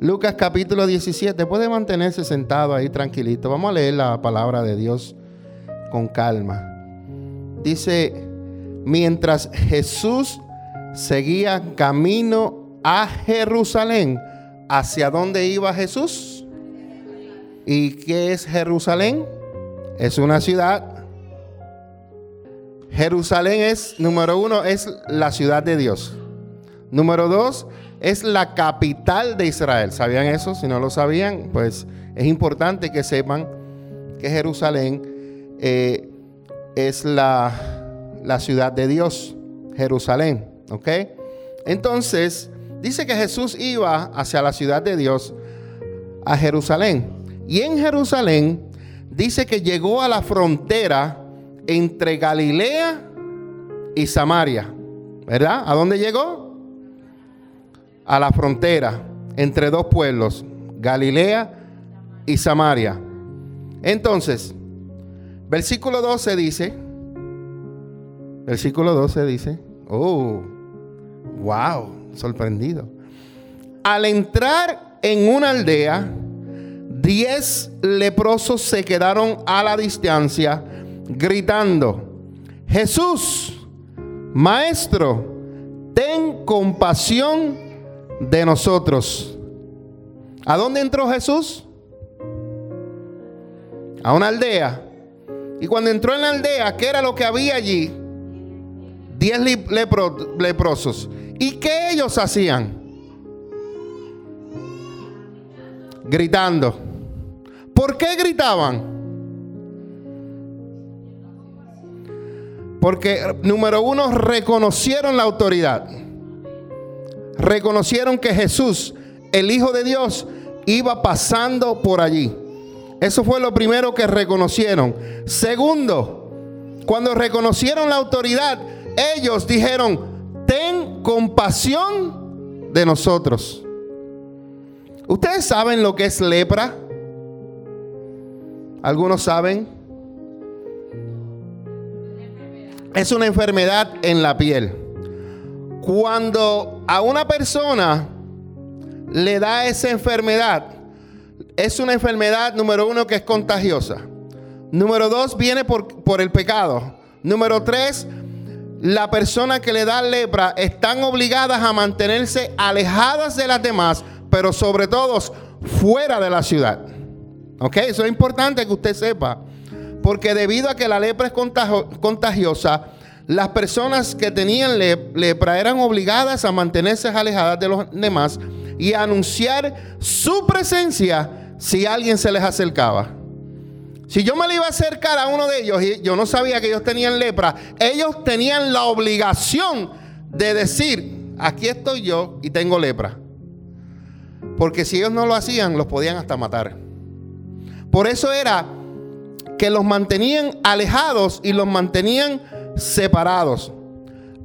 Lucas capítulo 17. Puede mantenerse sentado ahí tranquilito. Vamos a leer la palabra de Dios con calma. Dice, mientras Jesús seguía camino a Jerusalén, ¿hacia dónde iba Jesús? ¿Y qué es Jerusalén? Es una ciudad. Jerusalén es, número uno, es la ciudad de Dios. Número dos, es la capital de Israel. ¿Sabían eso? Si no lo sabían, pues es importante que sepan que Jerusalén eh, es la, la ciudad de Dios. Jerusalén, ¿ok? Entonces, dice que Jesús iba hacia la ciudad de Dios, a Jerusalén. Y en Jerusalén dice que llegó a la frontera entre Galilea y Samaria. ¿Verdad? ¿A dónde llegó? A la frontera entre dos pueblos, Galilea y Samaria. Entonces, versículo 12 dice, versículo 12 dice, oh, wow, sorprendido. Al entrar en una aldea, diez leprosos se quedaron a la distancia gritando, Jesús, Maestro, ten compasión de nosotros. ¿A dónde entró Jesús? A una aldea. Y cuando entró en la aldea, ¿qué era lo que había allí? Diez leprosos. ¿Y qué ellos hacían? Gritando. ¿Por qué gritaban? Porque, número uno, reconocieron la autoridad. Reconocieron que Jesús, el Hijo de Dios, iba pasando por allí. Eso fue lo primero que reconocieron. Segundo, cuando reconocieron la autoridad, ellos dijeron, ten compasión de nosotros. ¿Ustedes saben lo que es lepra? ¿Algunos saben? es una enfermedad en la piel. Cuando a una persona le da esa enfermedad, es una enfermedad, número uno, que es contagiosa. Número dos, viene por, por el pecado. Número tres, la persona que le da lepra están obligadas a mantenerse alejadas de las demás, pero sobre todo fuera de la ciudad. ¿Ok? Eso es importante que usted sepa. Porque debido a que la lepra es contagiosa, las personas que tenían lepra eran obligadas a mantenerse alejadas de los demás y anunciar su presencia si alguien se les acercaba. Si yo me le iba a acercar a uno de ellos y yo no sabía que ellos tenían lepra, ellos tenían la obligación de decir, aquí estoy yo y tengo lepra. Porque si ellos no lo hacían, los podían hasta matar. Por eso era que los mantenían alejados y los mantenían separados.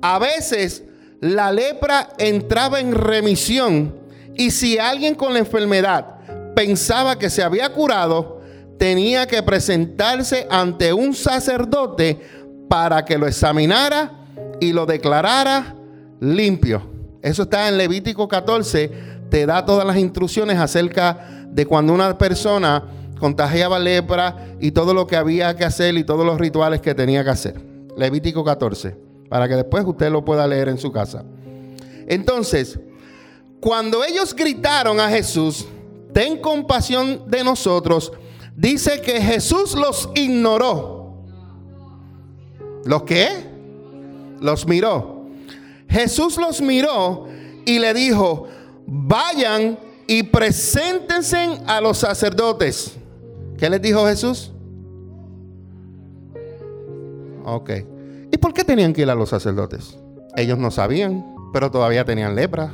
A veces la lepra entraba en remisión y si alguien con la enfermedad pensaba que se había curado, tenía que presentarse ante un sacerdote para que lo examinara y lo declarara limpio. Eso está en Levítico 14, te da todas las instrucciones acerca de cuando una persona contagiaba lepra y todo lo que había que hacer y todos los rituales que tenía que hacer. Levítico 14, para que después usted lo pueda leer en su casa. Entonces, cuando ellos gritaron a Jesús, ten compasión de nosotros, dice que Jesús los ignoró. ¿Los qué? Los miró. Jesús los miró y le dijo, vayan y preséntense a los sacerdotes. ¿Qué les dijo Jesús? Ok. ¿Y por qué tenían que ir a los sacerdotes? Ellos no sabían, pero todavía tenían lepra.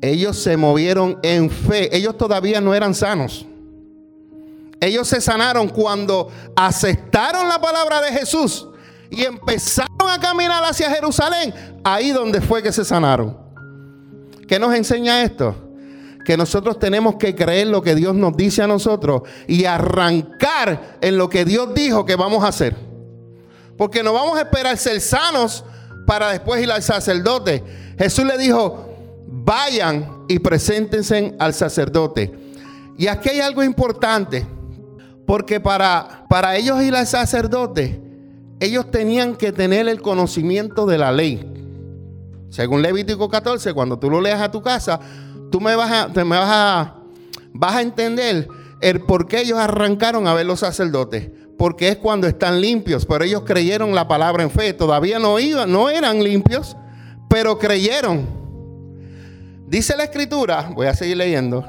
Ellos se movieron en fe. Ellos todavía no eran sanos. Ellos se sanaron cuando aceptaron la palabra de Jesús y empezaron a caminar hacia Jerusalén. Ahí donde fue que se sanaron. ¿Qué nos enseña esto? Que nosotros tenemos que creer lo que Dios nos dice a nosotros y arrancar en lo que Dios dijo que vamos a hacer. Porque no vamos a esperar ser sanos para después ir al sacerdote. Jesús le dijo, vayan y preséntense al sacerdote. Y aquí hay algo importante, porque para, para ellos ir al sacerdote, ellos tenían que tener el conocimiento de la ley. Según Levítico 14, cuando tú lo leas a tu casa, tú me vas a, me vas a, vas a entender el por qué ellos arrancaron a ver los sacerdotes. Porque es cuando están limpios, pero ellos creyeron la palabra en fe. Todavía no iban, no eran limpios, pero creyeron. Dice la escritura, voy a seguir leyendo,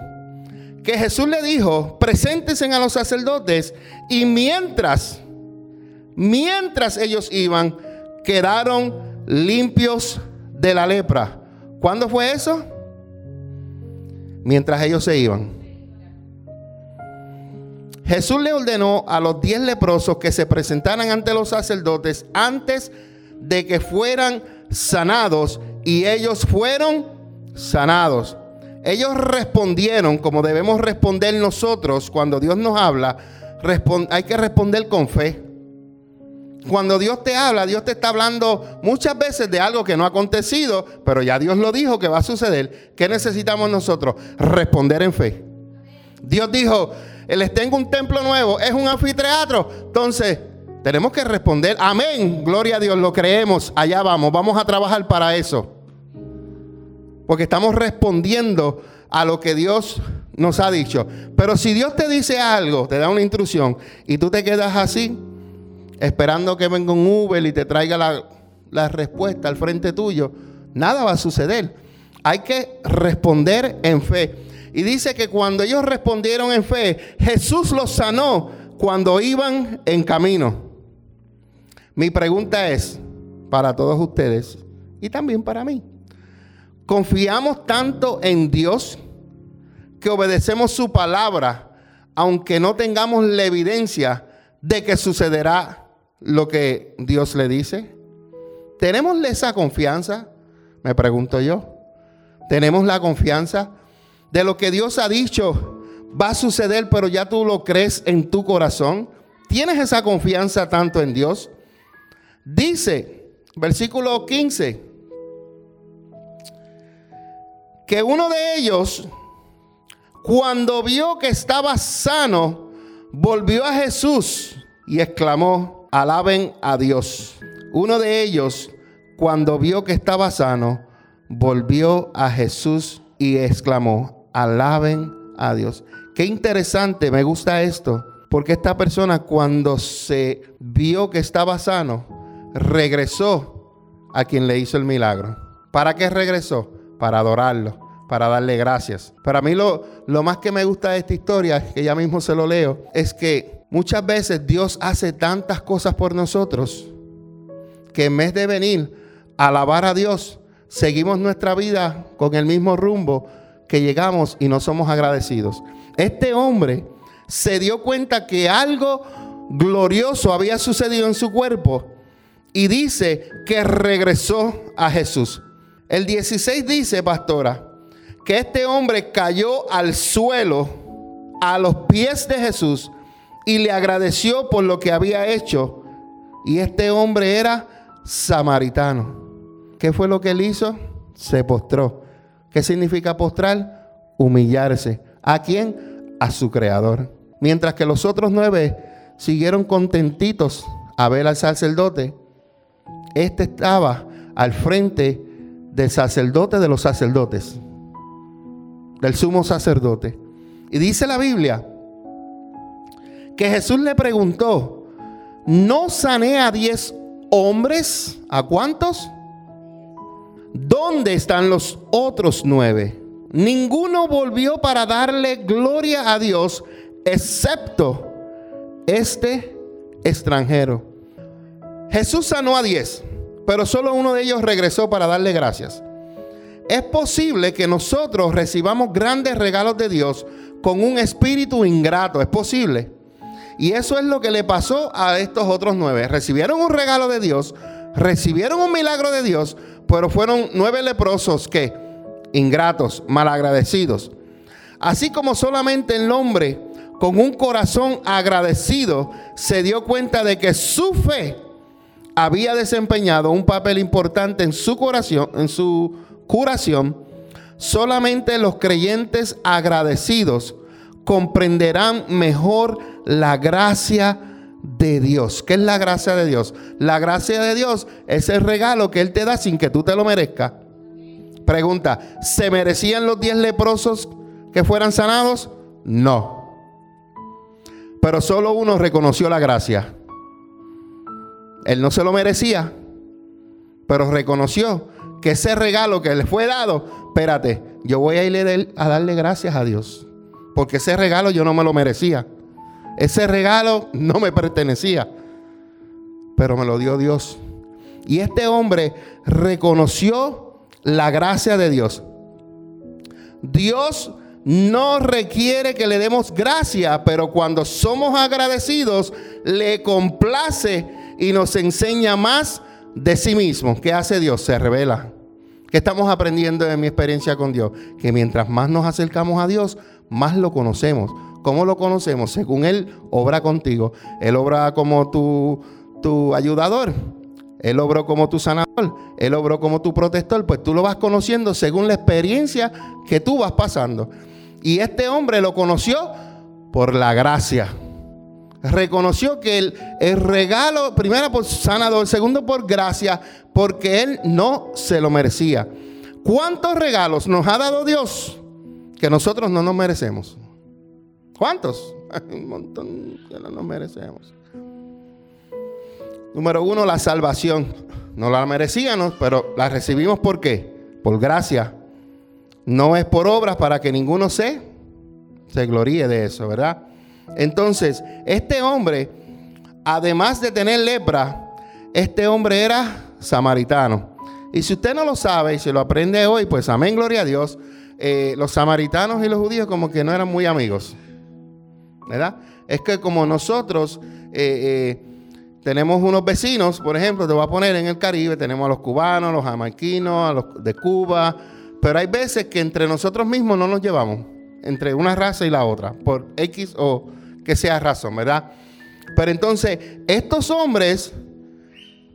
que Jesús le dijo, preséntense a los sacerdotes y mientras, mientras ellos iban, quedaron limpios de la lepra. ¿Cuándo fue eso? Mientras ellos se iban. Jesús le ordenó a los diez leprosos que se presentaran ante los sacerdotes antes de que fueran sanados y ellos fueron sanados. Ellos respondieron como debemos responder nosotros cuando Dios nos habla. hay que responder con fe. Cuando Dios te habla, Dios te está hablando muchas veces de algo que no ha acontecido, pero ya Dios lo dijo que va a suceder. ¿Qué necesitamos nosotros? Responder en fe. Dios dijo, les tengo un templo nuevo, es un anfiteatro. Entonces, tenemos que responder, amén, gloria a Dios, lo creemos, allá vamos, vamos a trabajar para eso. Porque estamos respondiendo a lo que Dios nos ha dicho. Pero si Dios te dice algo, te da una instrucción y tú te quedas así, esperando que venga un Uber y te traiga la, la respuesta al frente tuyo, nada va a suceder. Hay que responder en fe. Y dice que cuando ellos respondieron en fe, Jesús los sanó cuando iban en camino. Mi pregunta es para todos ustedes y también para mí. Confiamos tanto en Dios que obedecemos su palabra, aunque no tengamos la evidencia de que sucederá lo que Dios le dice. ¿Tenemos esa confianza? Me pregunto yo. ¿Tenemos la confianza de lo que Dios ha dicho va a suceder, pero ya tú lo crees en tu corazón? ¿Tienes esa confianza tanto en Dios? Dice, versículo 15 que uno de ellos, cuando vio que estaba sano, volvió a Jesús y exclamó, alaben a Dios. Uno de ellos, cuando vio que estaba sano, volvió a Jesús y exclamó, alaben a Dios. Qué interesante, me gusta esto, porque esta persona cuando se vio que estaba sano, regresó a quien le hizo el milagro. ¿Para qué regresó? Para adorarlo para darle gracias. Para mí lo, lo más que me gusta de esta historia, que ya mismo se lo leo, es que muchas veces Dios hace tantas cosas por nosotros que en vez de venir a alabar a Dios, seguimos nuestra vida con el mismo rumbo que llegamos y no somos agradecidos. Este hombre se dio cuenta que algo glorioso había sucedido en su cuerpo y dice que regresó a Jesús. El 16 dice, pastora, que este hombre cayó al suelo a los pies de Jesús y le agradeció por lo que había hecho. Y este hombre era samaritano. ¿Qué fue lo que él hizo? Se postró. ¿Qué significa postrar? Humillarse. ¿A quién? A su creador. Mientras que los otros nueve siguieron contentitos a ver al sacerdote, este estaba al frente del sacerdote de los sacerdotes del sumo sacerdote. Y dice la Biblia que Jesús le preguntó, ¿no sané a diez hombres? ¿A cuántos? ¿Dónde están los otros nueve? Ninguno volvió para darle gloria a Dios, excepto este extranjero. Jesús sanó a diez, pero solo uno de ellos regresó para darle gracias. Es posible que nosotros recibamos grandes regalos de Dios con un espíritu ingrato. Es posible. Y eso es lo que le pasó a estos otros nueve. Recibieron un regalo de Dios, recibieron un milagro de Dios, pero fueron nueve leprosos que, ingratos, malagradecidos. Así como solamente el hombre con un corazón agradecido se dio cuenta de que su fe había desempeñado un papel importante en su corazón, en su curación, Solamente los creyentes agradecidos comprenderán mejor la gracia de Dios. ¿Qué es la gracia de Dios? La gracia de Dios es el regalo que Él te da sin que tú te lo merezcas. Pregunta, ¿se merecían los diez leprosos que fueran sanados? No. Pero solo uno reconoció la gracia. Él no se lo merecía, pero reconoció que ese regalo que le fue dado, espérate, yo voy a ir a darle gracias a Dios. Porque ese regalo yo no me lo merecía. Ese regalo no me pertenecía. Pero me lo dio Dios. Y este hombre reconoció la gracia de Dios. Dios no requiere que le demos gracia, pero cuando somos agradecidos, le complace y nos enseña más de sí mismo. ¿Qué hace Dios? Se revela. ¿Qué estamos aprendiendo de mi experiencia con Dios? Que mientras más nos acercamos a Dios, más lo conocemos. ¿Cómo lo conocemos? Según Él obra contigo. Él obra como tu, tu ayudador. Él obró como tu sanador. Él obró como tu protector. Pues tú lo vas conociendo según la experiencia que tú vas pasando. Y este hombre lo conoció por la gracia. Reconoció que el, el regalo, primero por sanador, segundo por gracia, porque él no se lo merecía. ¿Cuántos regalos nos ha dado Dios que nosotros no nos merecemos? ¿Cuántos? Un montón que no nos merecemos. Número uno, la salvación. No la merecíamos, pero la recibimos por qué? Por gracia. No es por obras para que ninguno se, se gloríe de eso, ¿verdad? Entonces, este hombre, además de tener lepra, este hombre era samaritano. Y si usted no lo sabe y se lo aprende hoy, pues amén, gloria a Dios. Eh, los samaritanos y los judíos como que no eran muy amigos. ¿Verdad? Es que como nosotros eh, eh, tenemos unos vecinos, por ejemplo, te voy a poner en el Caribe, tenemos a los cubanos, a los jamaiquinos, a los de Cuba, pero hay veces que entre nosotros mismos no nos llevamos, entre una raza y la otra, por X o que sea razón, ¿verdad? Pero entonces, estos hombres,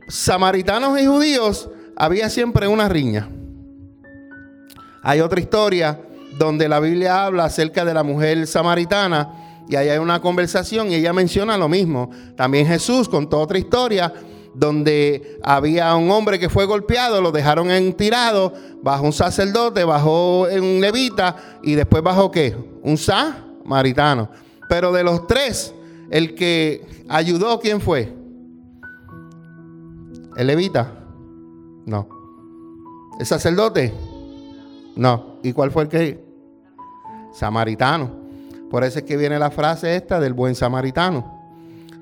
samaritanos y judíos, había siempre una riña. Hay otra historia donde la Biblia habla acerca de la mujer samaritana y ahí hay una conversación y ella menciona lo mismo. También Jesús contó otra historia donde había un hombre que fue golpeado, lo dejaron en tirado, bajo un sacerdote, bajó un levita y después bajó qué? Un samaritano. Pero de los tres, el que ayudó, ¿quién fue? ¿El levita? No. ¿El sacerdote? No. ¿Y cuál fue el que? Samaritano. Por eso es que viene la frase esta del buen samaritano.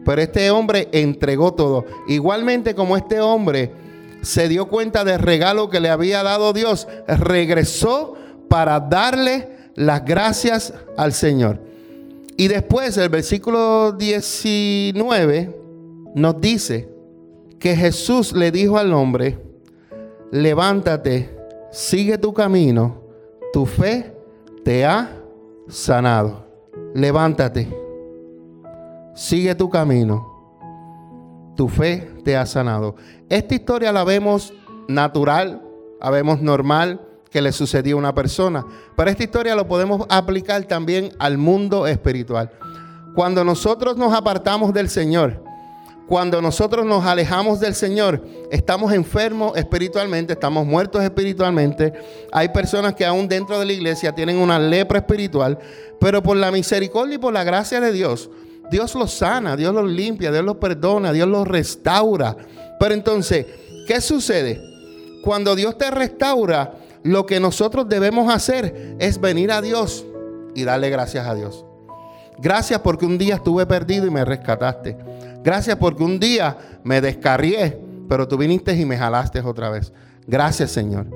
Pero este hombre entregó todo. Igualmente como este hombre se dio cuenta del regalo que le había dado Dios, regresó para darle las gracias al Señor. Y después el versículo 19 nos dice que Jesús le dijo al hombre, levántate, sigue tu camino, tu fe te ha sanado. Levántate sigue tu camino, tu fe te ha sanado. Esta historia la vemos natural, la vemos normal que le sucedió a una persona, pero esta historia lo podemos aplicar también al mundo espiritual. Cuando nosotros nos apartamos del Señor, cuando nosotros nos alejamos del Señor, estamos enfermos espiritualmente, estamos muertos espiritualmente. Hay personas que aún dentro de la iglesia tienen una lepra espiritual, pero por la misericordia y por la gracia de Dios, Dios los sana, Dios los limpia, Dios los perdona, Dios los restaura. Pero entonces, ¿qué sucede? Cuando Dios te restaura, lo que nosotros debemos hacer es venir a Dios y darle gracias a Dios. Gracias porque un día estuve perdido y me rescataste. Gracias porque un día me descarrié, pero tú viniste y me jalaste otra vez. Gracias, Señor.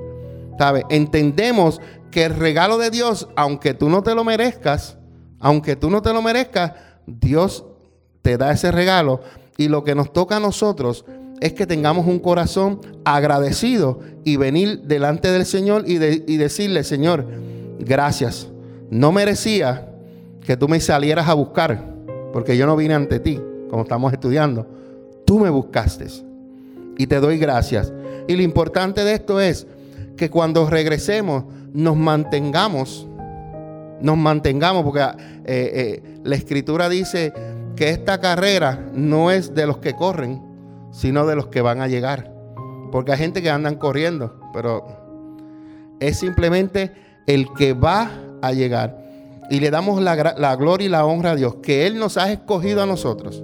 ¿Sabe? Entendemos que el regalo de Dios, aunque tú no te lo merezcas, aunque tú no te lo merezcas, Dios te da ese regalo y lo que nos toca a nosotros es que tengamos un corazón agradecido y venir delante del Señor y, decirle, Señor, gracias. No merecía que tú me salieras a buscar, porque yo no vine ante ti, como estamos estudiando. Tú me buscaste y te doy gracias. Y lo importante de esto es que cuando regresemos, nos mantengamos, nos mantengamos, porque eh, eh, la escritura dice que esta carrera no es de los que corren, sino de los que van a llegar. Porque hay gente que andan corriendo, pero es simplemente el que va a llegar. Y le damos la, gloria y la honra a Dios, que Él nos ha escogido a nosotros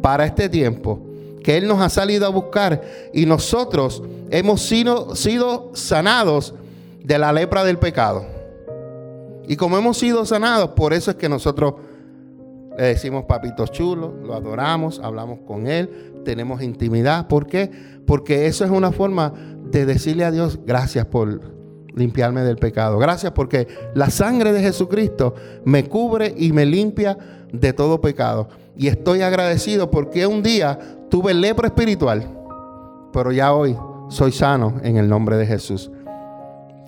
para este tiempo, que Él nos ha salido a buscar y nosotros hemos sido, sido sanados de la lepra del pecado. Y como hemos sido sanados, por eso es que nosotros le decimos papitos chulos, lo adoramos, hablamos con Él, tenemos intimidad. ¿Por qué? Porque eso es una forma de decirle a Dios, gracias por limpiarme del pecado. Gracias porque la sangre de Jesucristo me cubre y me limpia de todo pecado. Y estoy agradecido porque un día tuve lepra espiritual, pero ya hoy soy sano en el nombre de Jesús.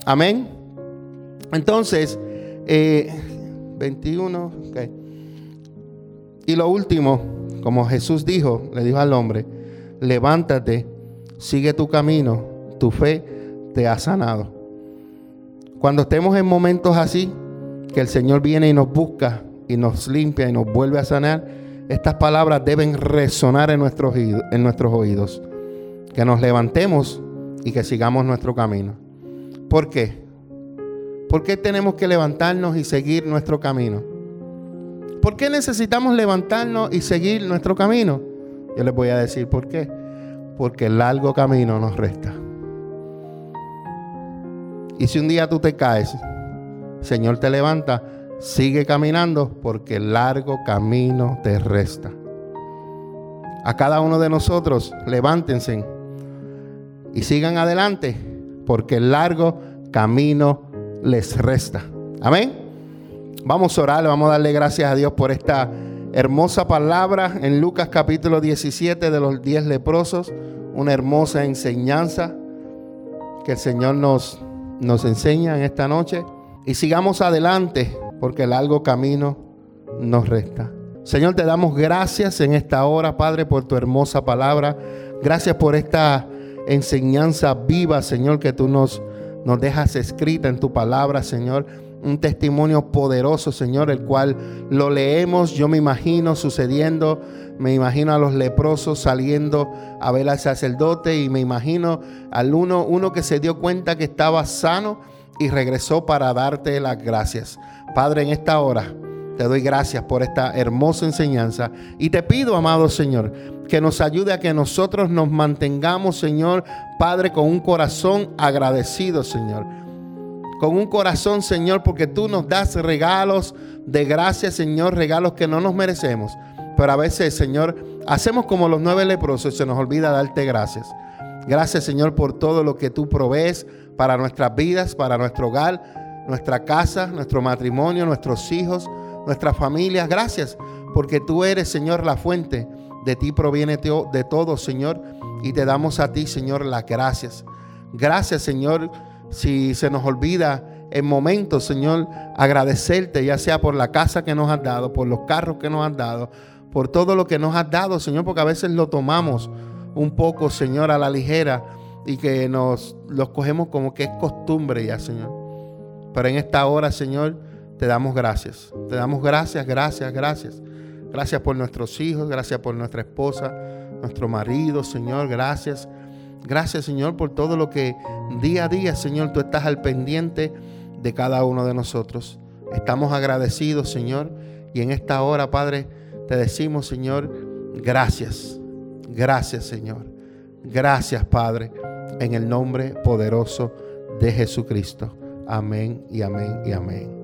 Amén. Entonces, 21. Eh, y lo último, como Jesús dijo, le dijo al hombre, levántate, sigue tu camino, tu fe te ha sanado. Cuando estemos en momentos así, que el Señor viene y nos busca y nos limpia y nos vuelve a sanar, estas palabras deben resonar en nuestros, en nuestros oídos. Que nos levantemos y que sigamos nuestro camino. ¿Por qué? ¿Por qué tenemos que levantarnos y seguir nuestro camino? ¿Por qué necesitamos levantarnos y seguir nuestro camino? Yo les voy a decir por qué. Porque el largo camino nos resta. Y si un día tú te caes, Señor te levanta, sigue caminando porque el largo camino te resta. A cada uno de nosotros, levántense y sigan adelante porque el largo camino les resta. Amén. Vamos a orar, vamos a darle gracias a Dios por esta hermosa palabra en Lucas capítulo 17 de los 10 leprosos. Una hermosa enseñanza que el Señor nos, nos enseña en esta noche. Y sigamos adelante porque el largo camino nos resta. Señor, te damos gracias en esta hora, Padre, por tu hermosa palabra. Gracias por esta enseñanza viva, Señor, que tú nos nos dejas escrita en tu palabra, Señor. Un testimonio poderoso, Señor, el cual lo leemos, yo me imagino sucediendo, me imagino a los leprosos saliendo a ver al sacerdote y me imagino al uno, uno que se dio cuenta que estaba sano y regresó para darte las gracias. Padre, en esta hora te doy gracias por esta hermosa enseñanza y te pido, amado Señor, que nos ayude a que nosotros nos mantengamos, Señor, Padre, con un corazón agradecido, Señor. Con un corazón, Señor, porque tú nos das regalos de gracia, Señor, regalos que no nos merecemos. Pero a veces, Señor, hacemos como los nueve leprosos y se nos olvida darte gracias. Gracias, Señor, por todo lo que tú provees para nuestras vidas, para nuestro hogar, nuestra casa, nuestro matrimonio, nuestros hijos, nuestras familias. Gracias, porque tú eres, Señor, la fuente de ti proviene de todo, Señor, y te damos a ti, Señor, las gracias. Gracias, Señor, si se nos olvida en momentos, Señor, agradecerte, ya sea por la casa que nos has dado, por los carros que nos has dado, por todo lo que nos has dado, Señor, porque a veces lo tomamos un poco, Señor, a la ligera y que nos los cogemos como que es costumbre ya, Señor. Pero en esta hora, Señor, te damos gracias. Te damos gracias, gracias, gracias. Gracias por nuestros hijos, gracias por nuestra esposa, nuestro marido, Señor, gracias. Gracias, Señor, por todo lo que día a día, Señor, tú estás al pendiente de cada uno de nosotros. Estamos agradecidos, Señor, y en esta hora, Padre, te decimos, Señor, gracias. Gracias, Señor. Gracias, Padre, en el nombre poderoso de Jesucristo. Amén y amén y amén.